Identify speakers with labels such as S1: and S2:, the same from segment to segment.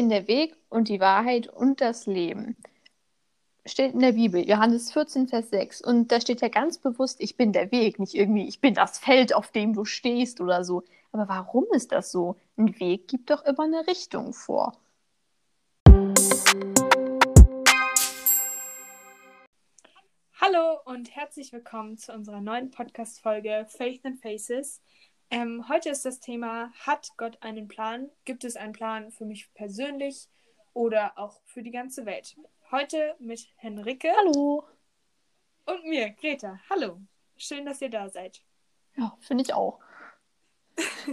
S1: bin der Weg und die Wahrheit und das Leben. Steht in der Bibel, Johannes 14, Vers 6. Und da steht ja ganz bewusst, ich bin der Weg, nicht irgendwie, ich bin das Feld, auf dem du stehst oder so. Aber warum ist das so? Ein Weg gibt doch immer eine Richtung vor.
S2: Hallo und herzlich willkommen zu unserer neuen Podcast-Folge Faith and Faces. Ähm, heute ist das Thema: Hat Gott einen Plan? Gibt es einen Plan für mich persönlich oder auch für die ganze Welt? Heute mit Henrike.
S1: Hallo.
S2: Und mir, Greta. Hallo. Schön, dass ihr da seid.
S1: Ja, finde ich auch.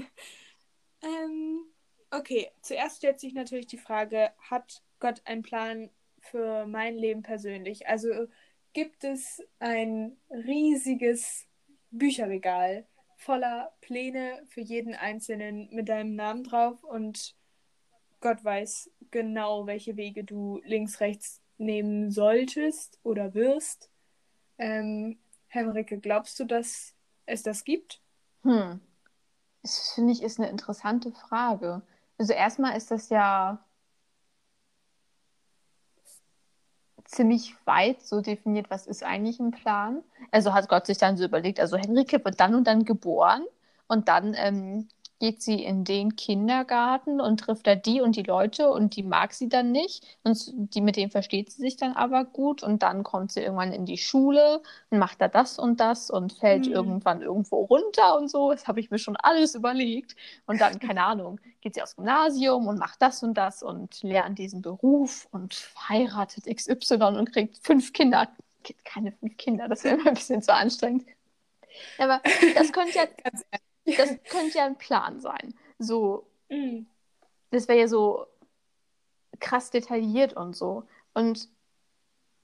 S2: ähm, okay, zuerst stellt sich natürlich die Frage: Hat Gott einen Plan für mein Leben persönlich? Also gibt es ein riesiges Bücherregal voller Pläne für jeden Einzelnen mit deinem Namen drauf und Gott weiß genau, welche Wege du links, rechts nehmen solltest oder wirst. Ähm, Henrike, glaubst du, dass es das gibt?
S1: Hm. Das finde ich ist eine interessante Frage. Also erstmal ist das ja ziemlich weit so definiert, was ist eigentlich ein Plan. Also hat Gott sich dann so überlegt, also Henrike wird dann und dann geboren und dann ähm, geht sie in den Kindergarten und trifft da die und die Leute und die mag sie dann nicht und die mit denen versteht sie sich dann aber gut und dann kommt sie irgendwann in die Schule und macht da das und das und fällt mhm. irgendwann irgendwo runter und so. Das habe ich mir schon alles überlegt und dann keine Ahnung geht sie aufs Gymnasium und macht das und das und lernt diesen Beruf und heiratet XY und kriegt fünf Kinder. Keine fünf Kinder, das wäre immer ein bisschen zu anstrengend. Aber das könnte ja das könnte ja ein Plan sein. So, mm. das wäre ja so krass detailliert und so. Und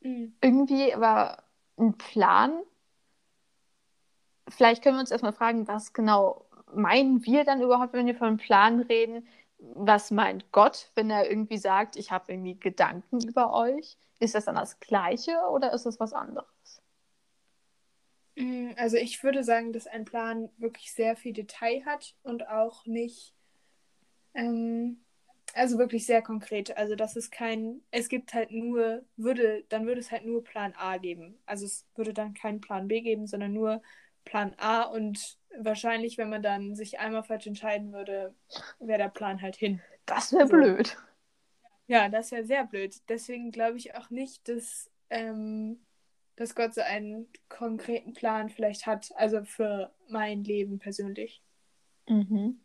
S1: mm. irgendwie war ein Plan. Vielleicht können wir uns erstmal fragen, was genau meinen wir dann überhaupt, wenn wir von einem Plan reden? Was meint Gott, wenn er irgendwie sagt, ich habe irgendwie Gedanken über euch? Ist das dann das Gleiche oder ist das was anderes?
S2: Also ich würde sagen, dass ein Plan wirklich sehr viel Detail hat und auch nicht, ähm, also wirklich sehr konkret. Also das ist kein, es gibt halt nur, würde, dann würde es halt nur Plan A geben. Also es würde dann keinen Plan B geben, sondern nur Plan A und wahrscheinlich, wenn man dann sich einmal falsch entscheiden würde, wäre der Plan halt hin.
S1: Das wäre so. blöd.
S2: Ja, das wäre sehr blöd. Deswegen glaube ich auch nicht, dass ähm, dass Gott so einen konkreten Plan vielleicht hat, also für mein Leben persönlich. Mhm.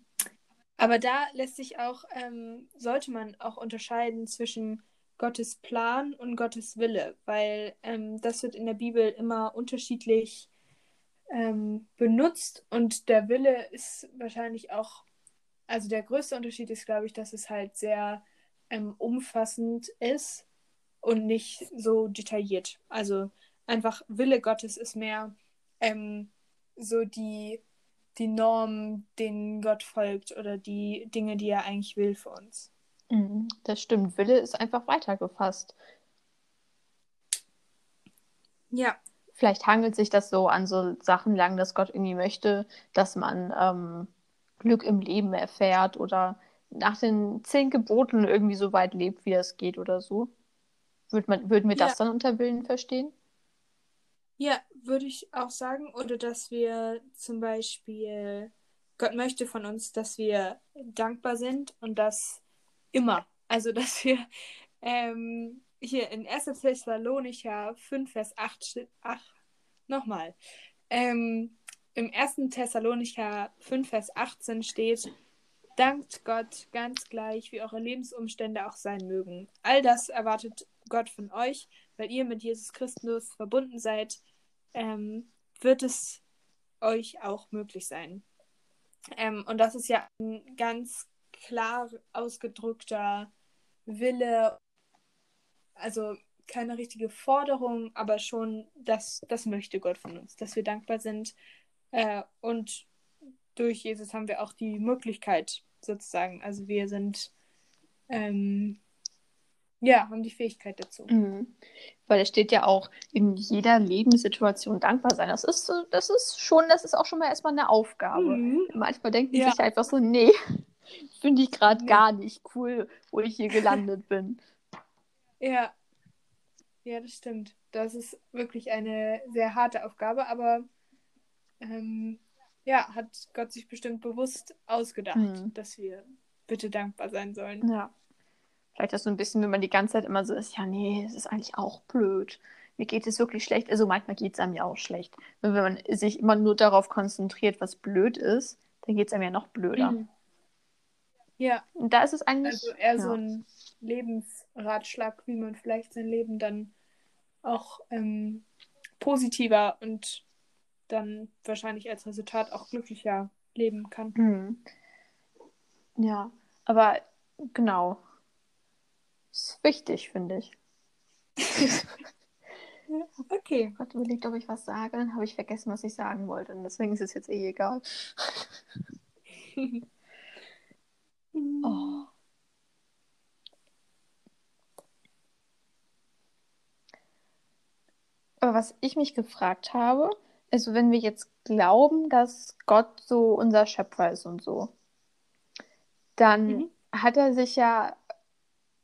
S2: Aber da lässt sich auch, ähm, sollte man auch unterscheiden zwischen Gottes Plan und Gottes Wille, weil ähm, das wird in der Bibel immer unterschiedlich ähm, benutzt und der Wille ist wahrscheinlich auch, also der größte Unterschied ist, glaube ich, dass es halt sehr ähm, umfassend ist und nicht so detailliert. Also einfach Wille Gottes ist mehr ähm, so die, die Norm, denen Gott folgt oder die Dinge, die er eigentlich will für uns.
S1: Mhm, das stimmt. Wille ist einfach weitergefasst.
S2: Ja.
S1: Vielleicht hangelt sich das so an so Sachen lang, dass Gott irgendwie möchte, dass man ähm, Glück im Leben erfährt oder nach den zehn Geboten irgendwie so weit lebt, wie es geht oder so. Würd man, würden wir ja. das dann unter Willen verstehen?
S2: Ja, würde ich auch sagen. Oder dass wir zum Beispiel, Gott möchte von uns, dass wir dankbar sind und das immer. Also, dass wir ähm, hier in 1. Thessalonicher 5, Vers 8, ach, nochmal. Ähm, Im 1. Thessalonicher 5, Vers 18 steht, Dankt Gott ganz gleich, wie eure Lebensumstände auch sein mögen. All das erwartet Gott von euch, weil ihr mit Jesus Christus verbunden seid, ähm, wird es euch auch möglich sein. Ähm, und das ist ja ein ganz klar ausgedrückter Wille, also keine richtige Forderung, aber schon, das, das möchte Gott von uns, dass wir dankbar sind. Äh, und durch Jesus haben wir auch die Möglichkeit, sozusagen. Also wir sind ähm, ja, haben die Fähigkeit dazu.
S1: Mhm. Weil es steht ja auch in jeder Lebenssituation dankbar sein. Das ist, das ist schon, das ist auch schon mal erstmal eine Aufgabe. Mhm. Manchmal denkt man ja. sich einfach so, nee, Finde ich gerade
S2: Nee.
S1: gar nicht cool, wo ich hier gelandet bin.
S2: Ja. Ja, das stimmt. Das ist wirklich eine sehr harte Aufgabe, aber ähm, ja, hat Gott sich bestimmt bewusst ausgedacht,
S1: Hm.
S2: dass wir bitte dankbar sein sollen.
S1: Ja. Vielleicht ist so ein bisschen, wenn man die ganze Zeit immer so ist, ja, nee, es ist eigentlich auch blöd. Mir geht es wirklich schlecht. Also manchmal geht es einem ja auch schlecht. Und wenn man sich immer nur darauf konzentriert, was blöd ist, dann geht es einem ja noch blöder.
S2: Mhm. Ja,
S1: Und da ist es eigentlich.
S2: also eher
S1: ja.
S2: so ein Lebensratschlag, wie man vielleicht sein Leben dann auch ähm, positiver und dann wahrscheinlich als Resultat auch glücklicher leben kann.
S1: Hm. Ja, aber genau. Ist wichtig, finde ich.
S2: Okay.
S1: Gott überlegt, ob ich was sage, dann habe ich vergessen, was ich sagen wollte. Und deswegen ist es jetzt eh egal. Oh. Aber was ich mich gefragt habe, also wenn wir jetzt glauben, dass Gott so unser Schöpfer ist und so, dann
S2: Mhm.
S1: hat er sich ja,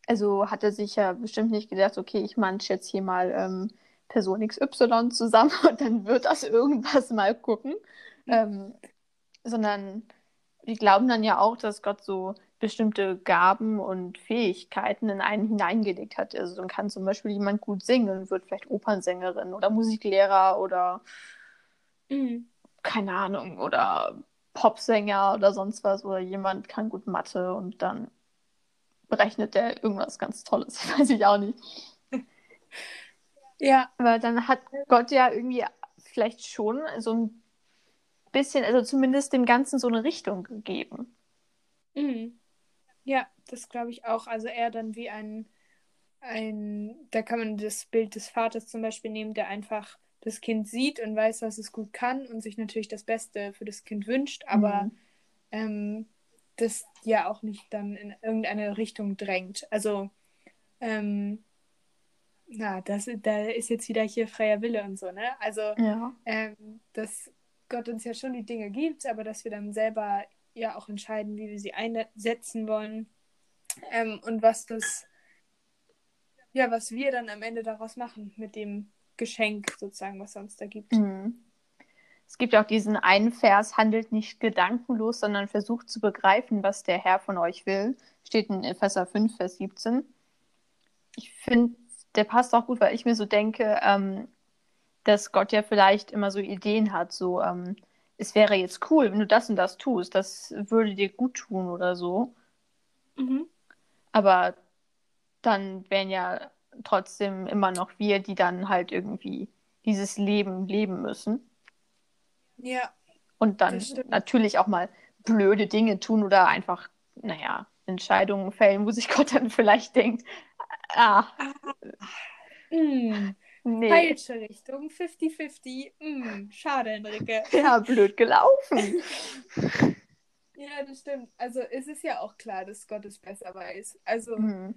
S1: also hat er sich ja bestimmt nicht gedacht, okay, ich manche jetzt hier mal ähm, Person XY zusammen und dann wird das irgendwas mal gucken. Ähm, sondern wir glauben dann ja auch, dass Gott so bestimmte Gaben und Fähigkeiten in einen hineingelegt hat. Also dann kann zum Beispiel jemand gut singen und wird vielleicht Opernsängerin oder Musiklehrer oder
S2: Mhm.
S1: keine Ahnung oder Popsänger oder sonst was oder jemand kann gut Mathe und dann berechnet der irgendwas ganz Tolles, weiß ich auch nicht.
S2: Ja,
S1: Aber dann hat Gott ja irgendwie vielleicht schon so ein bisschen, also zumindest dem Ganzen so eine Richtung gegeben.
S2: Mhm. Ja, das glaube ich auch. Also eher dann wie ein, ein, da kann man das Bild des Vaters zum Beispiel nehmen, der einfach das Kind sieht und weiß, was es gut kann und sich natürlich das Beste für das Kind wünscht, aber
S1: Mhm.
S2: ähm, das ja auch nicht dann in irgendeine Richtung drängt. Also, ähm, na, das, da ist jetzt wieder hier freier Wille und so, ne? Also,
S1: Ja.
S2: ähm, dass Gott uns ja schon die Dinge gibt, aber dass wir dann selber ja auch entscheiden, wie wir sie einsetzen wollen ähm, und was das, ja, was wir dann am Ende daraus machen mit dem Geschenk sozusagen, was er uns da gibt.
S1: Mhm. Es gibt auch diesen einen Vers, handelt nicht gedankenlos, sondern versucht zu begreifen, was der Herr von euch will. Steht in Epheser 5, Vers 17. Ich finde, der passt auch gut, weil ich mir so denke, ähm, dass Gott ja vielleicht immer so Ideen hat, so, ähm, es wäre jetzt cool, wenn du das und das tust, das würde dir gut tun oder so.
S2: Mhm.
S1: Aber dann wären ja trotzdem immer noch wir, die dann halt irgendwie dieses Leben leben müssen.
S2: Ja,
S1: Und dann natürlich auch mal blöde Dinge tun oder einfach, naja, Entscheidungen fällen, wo sich Gott dann vielleicht denkt, ah,
S2: mm,
S1: nee,
S2: falsche Richtung, 50-50. Mm, schade, Enrique.
S1: ja, blöd gelaufen.
S2: Ja, das stimmt. Also es ist ja auch klar, dass Gott es besser weiß. Also
S1: Hm,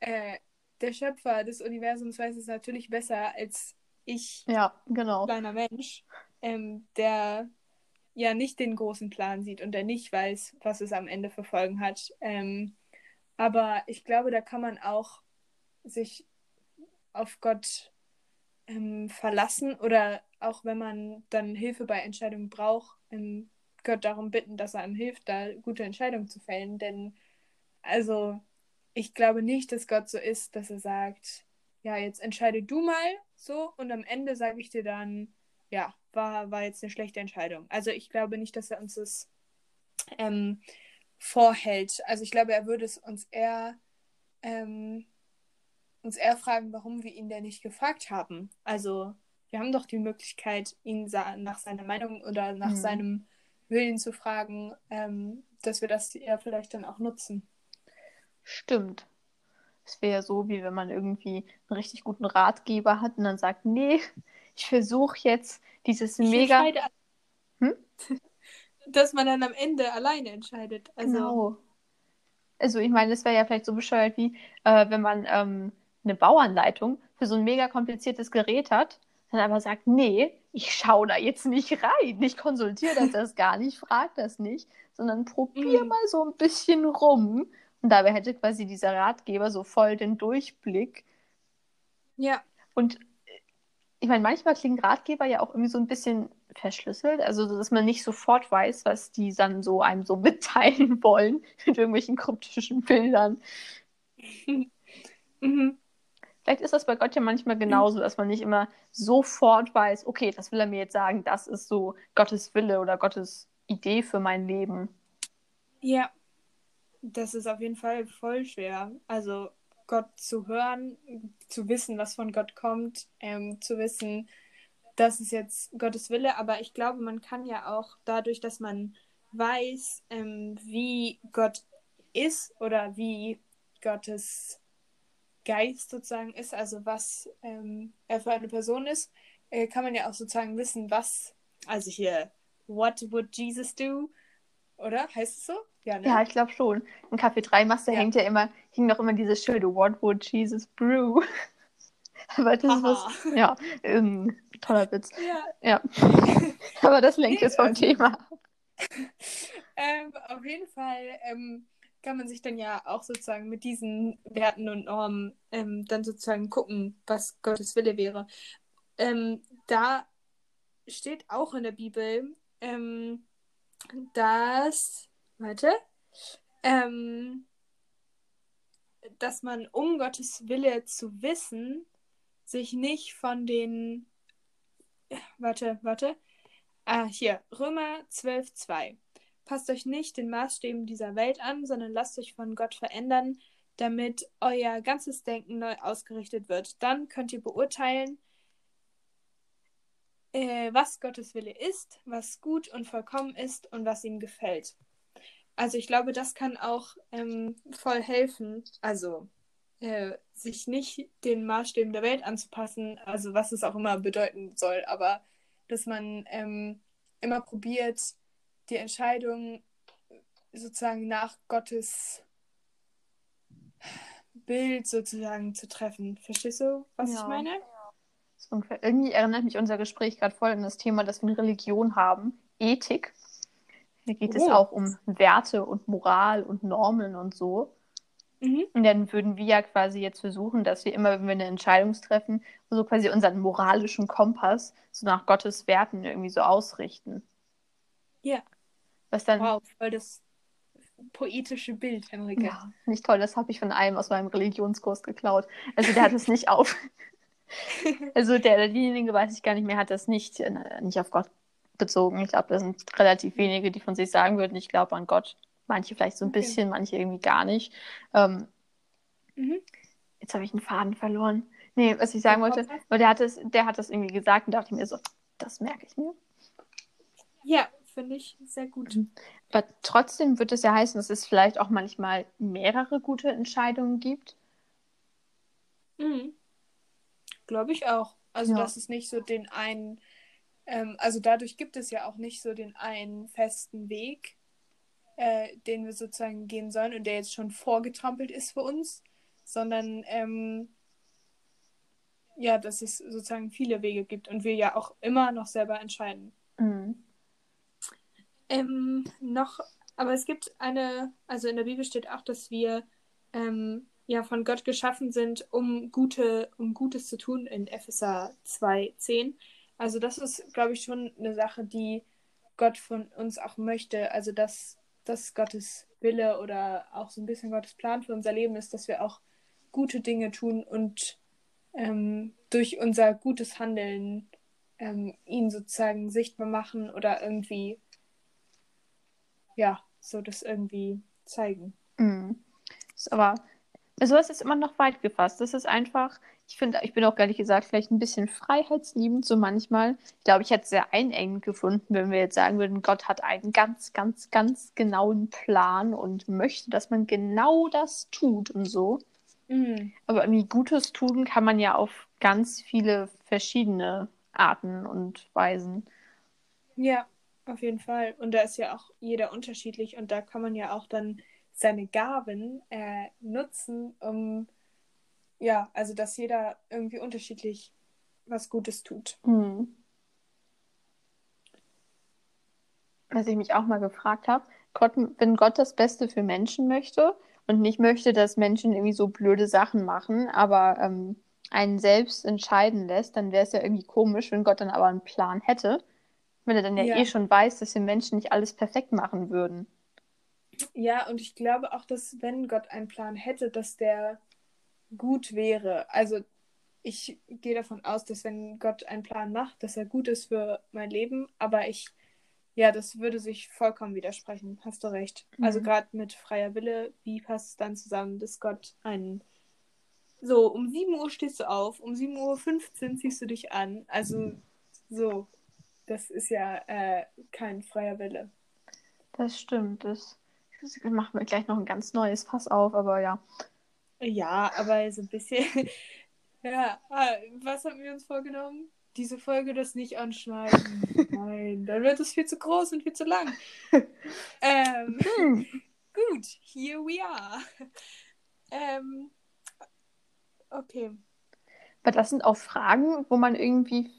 S2: äh, der Schöpfer des Universums weiß es natürlich besser als ich,
S1: ja, genau.
S2: kleiner Mensch, ähm, der ja nicht den großen Plan sieht und der nicht weiß, was es am Ende für Folgen hat. Ähm, aber ich glaube, da kann man auch sich auf Gott ähm, verlassen oder auch wenn man dann Hilfe bei Entscheidungen braucht, ähm, Gott darum bitten, dass er einem hilft, da gute Entscheidungen zu fällen. Denn also ich glaube nicht, dass Gott so ist, dass er sagt, ja, jetzt entscheide du mal so und am Ende sage ich dir dann, ja, war, war jetzt eine schlechte Entscheidung. Also ich glaube nicht, dass er uns das ähm, vorhält. Also ich glaube, er würde es uns eher ähm, uns eher fragen, warum wir ihn denn nicht gefragt haben. Also wir haben doch die Möglichkeit, ihn nach seiner Meinung oder nach
S1: Mhm.
S2: seinem Willen zu fragen, ähm, dass wir das ja vielleicht dann auch nutzen.
S1: Stimmt. Es wäre so, wie wenn man irgendwie einen richtig guten Ratgeber hat und dann sagt, nee, ich versuche jetzt dieses
S2: Ich
S1: mega. Hm?
S2: Dass man dann am Ende alleine entscheidet. Also,
S1: Genau. Also ich meine, das wäre ja vielleicht so bescheuert wie, äh, wenn man ähm, eine Bauanleitung für so ein mega kompliziertes Gerät hat dann aber sagt, nee, ich schaue da jetzt nicht rein, ich konsultiere das, das gar nicht, frag das nicht, sondern probier
S2: Mhm.
S1: mal so ein bisschen rum. Und dabei hätte quasi dieser Ratgeber so voll den Durchblick.
S2: Ja,
S1: Und ich meine, manchmal klingen Ratgeber ja auch irgendwie so ein bisschen verschlüsselt, also dass man nicht sofort weiß, was die dann so einem so mitteilen wollen mit irgendwelchen kryptischen Bildern.
S2: mhm.
S1: Vielleicht ist das bei Gott ja manchmal genauso, dass man nicht immer sofort weiß, okay, das will er mir jetzt sagen, das ist so Gottes Wille oder Gottes Idee für mein Leben.
S2: ja. Das ist auf jeden Fall voll schwer. Also Gott zu hören, zu wissen, was von Gott kommt, ähm, zu wissen, das ist jetzt Gottes Wille. Aber ich glaube, man kann ja auch dadurch, dass man weiß, ähm, wie Gott ist oder wie Gottes Geist sozusagen ist, also was ähm, er für eine Person ist, äh, kann man ja auch sozusagen wissen, was, also hier, what would Jesus do? Oder? Heißt es so? Ja, ne?
S1: Ja, ich glaube schon. Im Café 3 Master
S2: Ja.
S1: hängt ja immer, hing noch immer dieses Schilde, What would Jesus brew? Aber das ist
S2: Haha.
S1: was, ja, ähm, toller Witz.
S2: Ja,
S1: Ja. Aber das lenkt jetzt vom Thema. ab.
S2: ähm, auf jeden Fall ähm, kann man sich dann ja auch sozusagen mit diesen Werten und Normen ähm, dann sozusagen gucken, was Gottes Wille wäre. Ähm, da steht auch in der Bibel, ähm, dass, warte, ähm, dass man, um Gottes Wille zu wissen, sich nicht von den, warte, warte, ah, hier, Römer 12, 2. Passt euch nicht den Maßstäben dieser Welt an, sondern lasst euch von Gott verändern, damit euer ganzes Denken neu ausgerichtet wird. Dann könnt ihr beurteilen, äh, was Gottes Wille ist, was gut und vollkommen ist und was ihm gefällt. Also ich glaube, das kann auch ähm, voll helfen, also äh, sich nicht den Maßstäben der Welt anzupassen, also was es auch immer bedeuten soll, aber dass man ähm, immer probiert, die Entscheidung sozusagen nach Gottes Bild sozusagen zu treffen. Verstehst du, was
S1: Ja.
S2: ich meine?
S1: Ungefähr- Irgendwie erinnert mich unser Gespräch gerade voll an das Thema, das wir in Religion haben, Ethik. Da geht es
S2: Oh.
S1: auch um Werte und Moral und Normen und so.
S2: Mhm.
S1: Und dann würden wir ja quasi jetzt versuchen, dass wir immer, wenn wir eine Entscheidung treffen, so quasi unseren moralischen Kompass so nach Gottes Werten irgendwie so ausrichten.
S2: Ja.
S1: Was dann,
S2: Wow, voll das poetische Bild, Henrike.
S1: ja, nicht toll, das habe ich von einem aus meinem Religionskurs geklaut. Also der hat es nicht auf. Also der, derjenige, weiß ich gar nicht mehr, hat das nicht, äh, nicht auf Gott bezogen. Ich glaube, das sind relativ wenige, die von sich sagen würden, ich glaube an Gott. Manche vielleicht so ein
S2: Okay.
S1: bisschen, manche irgendwie gar nicht. Ähm,
S2: Mhm.
S1: Jetzt habe ich einen Faden verloren. Nee, was ich sagen wollte, weil der hat, es, der hat das irgendwie gesagt und dachte mir so, das merke ich mir.
S2: Ja, finde ich sehr gut.
S1: Aber trotzdem wird es ja heißen, dass es vielleicht auch manchmal mehrere gute Entscheidungen gibt.
S2: Mhm. Glaube ich auch. Also,
S1: Ja.
S2: dass es nicht so den einen, ähm, also dadurch gibt es ja auch nicht so den einen festen Weg, äh, den wir sozusagen gehen sollen und der jetzt schon vorgetrampelt ist für uns, sondern ähm, ja, dass es sozusagen viele Wege gibt und wir ja auch immer noch selber entscheiden.
S1: Mhm.
S2: Ähm, noch, aber es gibt eine, also in der Bibel steht auch, dass wir ähm, ja von Gott geschaffen sind, um gute, um Gutes zu tun in Epheser 2,10. Also das ist, glaube ich, schon eine Sache, die Gott von uns auch möchte. Also dass das Gottes Wille oder auch so ein bisschen Gottes Plan für unser Leben ist, dass wir auch gute Dinge tun und ähm, durch unser gutes Handeln ähm, ihn sozusagen sichtbar machen oder irgendwie ja, so das irgendwie zeigen.
S1: Mhm. Ist aber, also es ist immer noch weit gefasst. Das ist einfach, ich finde, ich bin auch ehrlich gesagt vielleicht ein bisschen freiheitsliebend so manchmal. Ich glaube, ich hätte es sehr einengend gefunden, wenn wir jetzt sagen würden, Gott hat einen ganz, ganz, ganz genauen Plan und möchte, dass man genau das tut und so.
S2: Mhm.
S1: Aber irgendwie Gutes tun kann man ja auf ganz viele verschiedene Arten und Weisen.
S2: Ja, auf jeden Fall. Und da ist ja auch jeder unterschiedlich und da kann man ja auch dann seine Gaben äh, nutzen, um ja, also dass jeder irgendwie unterschiedlich was Gutes tut.
S1: Hm. Was ich mich auch mal gefragt habe, wenn Gott das Beste für Menschen möchte und nicht möchte, dass Menschen irgendwie so blöde Sachen machen, aber ähm, einen selbst entscheiden lässt, dann wäre es ja irgendwie komisch, wenn Gott dann aber einen Plan hätte, wenn er dann ja,
S2: Ja.
S1: eh schon weiß, dass die Menschen nicht alles perfekt machen würden.
S2: Ja, und ich glaube auch, dass wenn Gott einen Plan hätte, dass der gut wäre. Also ich gehe davon aus, dass wenn Gott einen Plan macht, dass er gut ist für mein Leben, aber ich, ja, das würde sich vollkommen widersprechen. Hast du recht. Also
S1: Mhm.
S2: gerade mit freier Wille, wie passt es dann zusammen, dass Gott einen so, um 7 Uhr stehst du auf, um 7.15 Uhr ziehst du dich an. Also so, das ist ja äh, kein freier Wille.
S1: Das stimmt. Das machen wir gleich noch ein ganz neues Fass auf, aber ja.
S2: Ja, aber so ein bisschen. ja, ah, was haben wir uns vorgenommen? Diese Folge das nicht anschneiden. Nein, dann wird es viel zu groß und viel zu lang. ähm,
S1: Hm.
S2: gut, here we are. Ähm, okay.
S1: Aber das sind auch Fragen, wo man irgendwie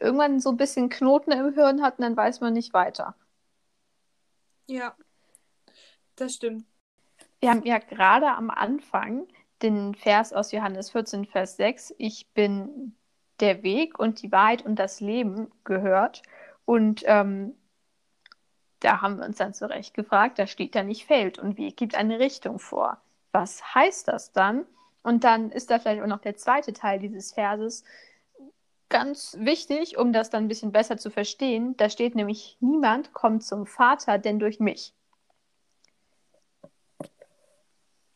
S1: irgendwann so ein bisschen Knoten im Hirn hat und dann weiß man nicht weiter.
S2: Ja, das stimmt.
S1: Wir haben ja gerade am Anfang den Vers aus Johannes 14, Vers 6, ich bin der Weg und die Wahrheit und das Leben gehört. Und ähm, da haben wir uns dann zurecht gefragt, da steht ja nicht Feld und Weg gibt eine Richtung vor. Was heißt das dann? Und dann ist da vielleicht auch noch der zweite Teil dieses Verses ganz wichtig, um das dann ein bisschen besser zu verstehen. Da steht nämlich, niemand kommt zum Vater, denn durch mich.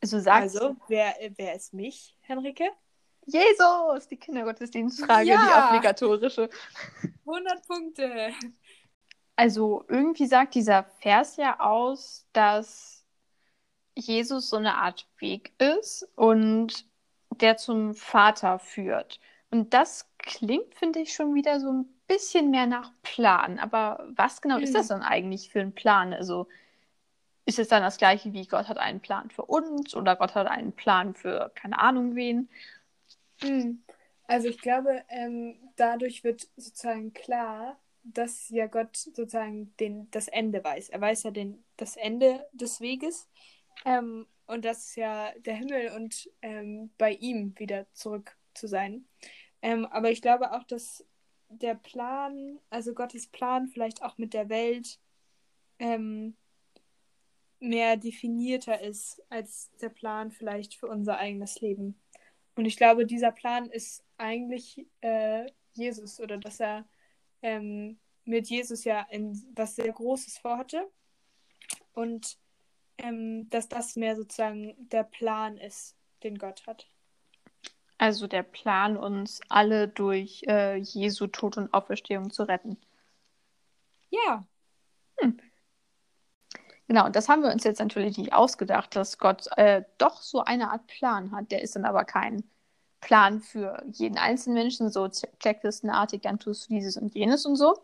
S1: So sagt
S2: Also, wer, wer ist mich, Henrike?
S1: Jesus, die Kindergottesdienstfrage,
S2: Ja.
S1: die obligatorische.
S2: 100 Punkte.
S1: Also irgendwie sagt dieser Vers ja aus, dass Jesus so eine Art Weg ist und der zum Vater führt. Und das klingt, finde ich, schon wieder so ein bisschen mehr nach Plan. Aber was genau ist
S2: Mhm.
S1: das dann eigentlich für ein Plan? Also ist es dann das gleiche wie Gott hat einen Plan für uns oder Gott hat einen Plan für keine Ahnung wen?
S2: Hm. Also ich glaube, ähm, dadurch wird sozusagen klar, dass ja Gott sozusagen den, das Ende weiß. Er weiß ja den, das Ende des Weges ähm, und das ist ja der Himmel und ähm, bei ihm wieder zurück zu sein. Ähm, aber ich glaube auch, dass der Plan, also Gottes Plan vielleicht auch mit der Welt ähm, mehr definierter ist als der Plan vielleicht für unser eigenes Leben. Und ich glaube, dieser Plan ist eigentlich äh, Jesus oder dass er ähm, mit Jesus ja ein, was sehr Großes vorhatte und ähm, dass das mehr sozusagen der Plan ist, den Gott hat.
S1: Also der Plan, uns alle durch äh, Jesu Tod und Auferstehung zu retten.
S2: Ja,
S1: Genau, und das haben wir uns jetzt natürlich nicht ausgedacht, dass Gott äh, doch so eine Art Plan hat. Der ist dann aber kein Plan für jeden einzelnen Menschen, so checklistenartig, dann tust du dieses und jenes und so,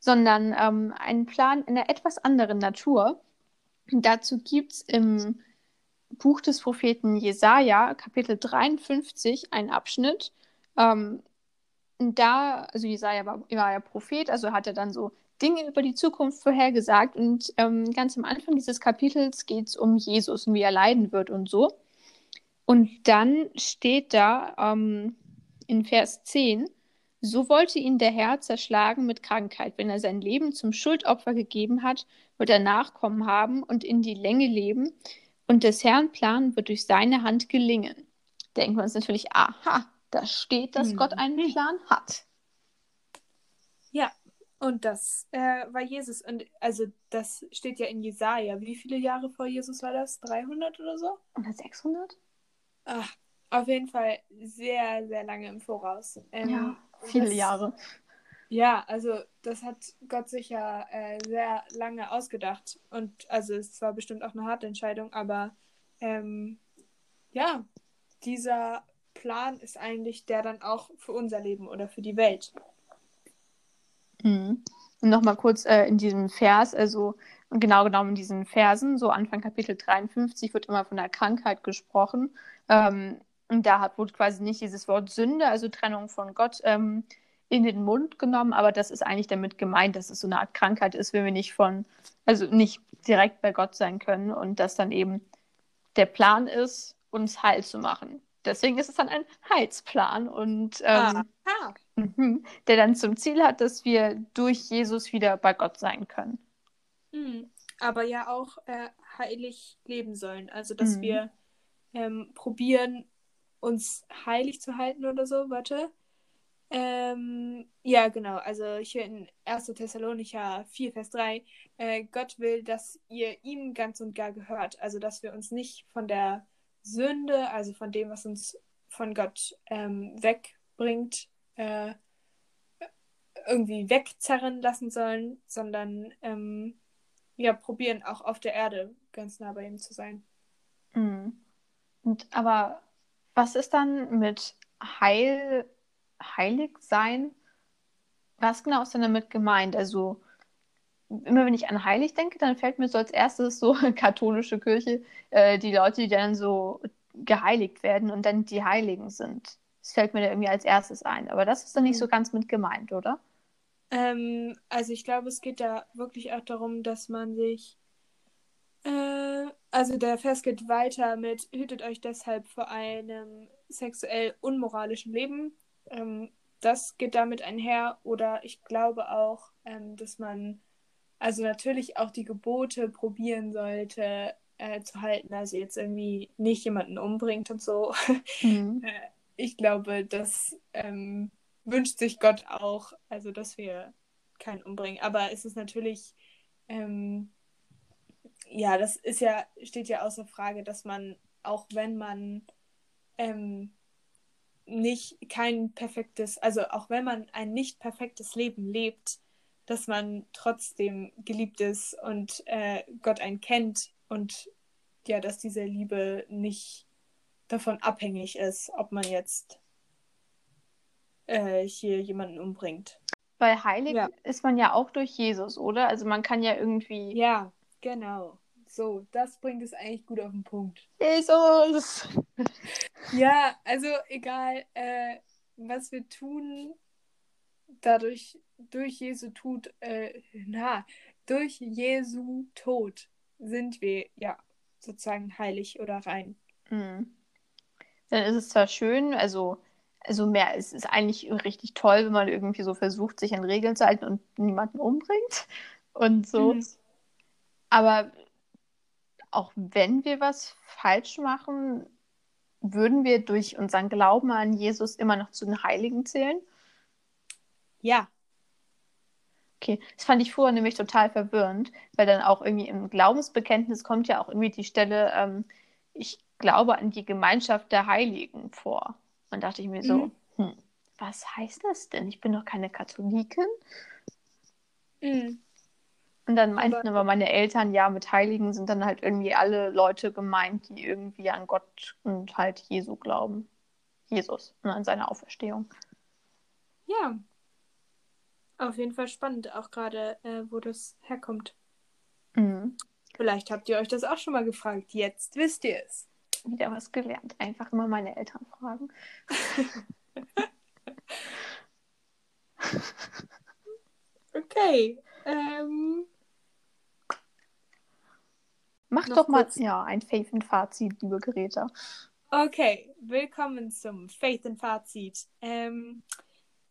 S1: sondern ähm, einen Plan in einer etwas anderen Natur. Dazu gibt es im Buch des Propheten Jesaja, Kapitel 53, einen Abschnitt. Ähm, da, also Jesaja war, war ja Prophet, also hat er dann so Dinge über die Zukunft vorhergesagt. Und ähm, ganz am Anfang dieses Kapitels geht es um Jesus und wie er leiden wird und so. Und dann steht da ähm, in Vers 10, so wollte ihn der Herr zerschlagen mit Krankheit. Wenn er sein Leben zum Schuldopfer gegeben hat, wird er Nachkommen haben und in die Länge leben. Und des Herrn Plan wird durch seine Hand gelingen. Denken wir uns natürlich, aha, da steht, dass
S2: Mhm.
S1: Gott einen Plan hat.
S2: ja. Und das äh, war Jesus. Und also das steht ja in Jesaja. Wie viele Jahre vor Jesus war das? 300 oder so?
S1: Oder 600?
S2: Ach, auf jeden Fall sehr, sehr lange im Voraus. Ähm,
S1: ja, viele
S2: das-
S1: Jahre.
S2: Ja, also das hat Gott sich ja äh, sehr lange ausgedacht. Und also es war bestimmt auch eine harte Entscheidung, aber ähm, ja, dieser Plan ist eigentlich der dann auch für unser Leben oder für die Welt.
S1: Mhm. Und nochmal kurz äh, in diesem Vers, also genau genommen in diesen Versen, so Anfang Kapitel 53 wird immer von der Krankheit gesprochen. Ähm, Und da hat, wurde quasi nicht dieses Wort Sünde, also Trennung von Gott, ähm, in den Mund genommen, aber das ist eigentlich damit gemeint, dass es so eine Art Krankheit ist, wenn wir nicht von, also nicht direkt bei Gott sein können und dass dann eben der Plan ist, uns heil zu machen. Deswegen ist es dann ein Heilsplan und ähm,
S2: Ah,
S1: mhm, der dann zum Ziel hat, dass wir durch Jesus wieder bei Gott sein können.
S2: Mhm. Aber ja auch äh, heilig leben sollen. Also, dass
S1: Mhm.
S2: wir ähm, probieren, uns heilig zu halten oder so. Warte. Ähm, ja, genau. Also hier in 1. Thessalonicher 4, Vers 3. Äh, Gott will, dass ihr ihm ganz und gar gehört. Also, dass wir uns nicht von der Sünde, also von dem, was uns von Gott ähm, wegbringt, äh, irgendwie wegzerren lassen sollen, sondern ähm, ja, probieren auch auf der Erde ganz nah bei ihm zu sein.
S1: Mhm. Und, aber was ist dann mit Heil, heilig sein? Was genau ist denn damit gemeint? Also, immer wenn ich an heilig denke, dann fällt mir so als erstes so katholische Kirche, äh, die Leute, die dann so geheiligt werden und dann die Heiligen sind. Das fällt mir da irgendwie als erstes ein. Aber das ist dann nicht
S2: Mhm.
S1: so ganz mit gemeint, oder?
S2: Ähm, also ich glaube, es geht da wirklich auch darum, dass man sich. Äh, also der Vers geht weiter mit Hütet euch deshalb vor einem sexuell unmoralischen Leben. Ähm, das geht damit einher. Oder ich glaube auch, ähm, dass man also natürlich auch die Gebote probieren sollte äh, zu halten. Also jetzt irgendwie nicht jemanden umbringt und so.
S1: Mhm.
S2: Ich glaube, das ähm, wünscht sich Gott auch, also dass wir keinen umbringen. Aber es ist natürlich, ähm, ja, das ist ja, steht ja außer Frage, dass man, auch wenn man ähm, nicht kein perfektes, also auch wenn man ein nicht perfektes Leben lebt, dass man trotzdem geliebt ist und äh, Gott einen kennt und ja, dass diese Liebe nicht davon abhängig ist, ob man jetzt äh, hier jemanden umbringt.
S1: Weil heilig
S2: Ja.
S1: ist man ja auch durch Jesus, oder? Also man kann ja irgendwie.
S2: Ja, genau. So, das bringt es eigentlich gut auf den Punkt.
S1: Jesus!
S2: Ja, also egal, äh, was wir tun, dadurch, durch Jesu Tod, äh, na, durch Jesu Tod sind wir ja sozusagen heilig oder rein.
S1: Mhm. Dann ist es zwar schön, also, also mehr, es ist eigentlich richtig toll, wenn man irgendwie so versucht, sich an Regeln zu halten und niemanden umbringt und so.
S2: Mhm.
S1: Aber auch wenn wir was falsch machen, würden wir durch unseren Glauben an Jesus immer noch zu den Heiligen zählen?
S2: Ja,
S1: Okay, das fand ich vorher nämlich total verwirrend, weil dann auch irgendwie im Glaubensbekenntnis kommt ja auch irgendwie die Stelle, ähm, ich glaube an die Gemeinschaft der Heiligen vor. Und dachte ich mir so,
S2: Mhm.
S1: hm, was heißt das denn? Ich bin doch keine Katholikin.
S2: mhm.
S1: Und dann meinten
S2: Aber-
S1: aber meine Eltern, ja, mit Heiligen sind dann halt irgendwie alle Leute gemeint, die irgendwie an Gott und halt Jesu glauben. Jesus und an seine Auferstehung.
S2: ja. Auf jeden Fall spannend, auch gerade, äh, wo das herkommt.
S1: Mhm.
S2: Vielleicht habt ihr euch das auch schon mal gefragt. Jetzt wisst ihr es.
S1: Wieder was gelernt. Einfach immer meine Eltern fragen.
S2: Okay. Ähm,
S1: Mach doch mal
S2: kurz-
S1: ja, ein Faith-Fazit, liebe Greta.
S2: okay, willkommen zum Faith and Fazit. Ähm,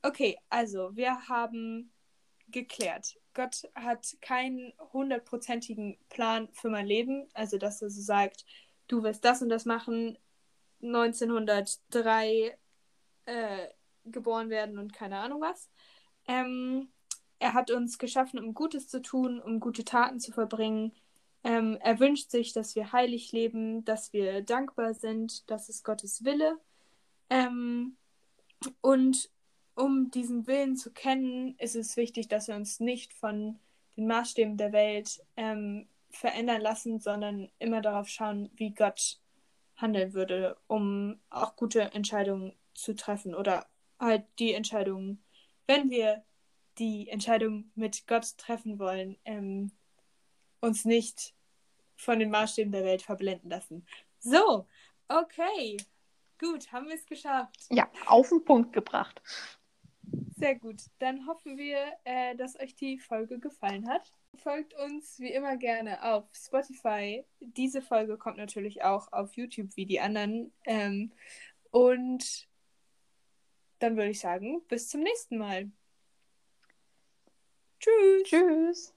S2: okay, also wir haben geklärt. Gott hat keinen hundertprozentigen Plan für mein Leben. Also, dass er so sagt, du wirst das und das machen, 1903 äh, geboren werden und keine Ahnung was. Ähm, er hat uns geschaffen, um Gutes zu tun, um gute Taten zu verbringen. Ähm, er wünscht sich, dass wir heilig leben, dass wir dankbar sind, das ist Gottes Wille. Ähm, und um diesen Willen zu kennen, ist es wichtig, dass wir uns nicht von den Maßstäben der Welt ähm, verändern lassen, sondern immer darauf schauen, wie Gott handeln würde, um auch gute Entscheidungen zu treffen oder halt die Entscheidungen, wenn wir die Entscheidung mit Gott treffen wollen, ähm, uns nicht von den Maßstäben der Welt verblenden lassen. So, okay. Gut, haben wir es geschafft.
S1: Ja, auf den Punkt gebracht.
S2: Sehr gut. Dann hoffen wir, äh, dass euch die Folge gefallen hat. Folgt uns wie immer gerne auf Spotify. Diese Folge kommt natürlich auch auf YouTube wie die anderen. Ähm, und dann würde ich sagen, bis zum nächsten Mal. Tschüss.
S1: Tschüss.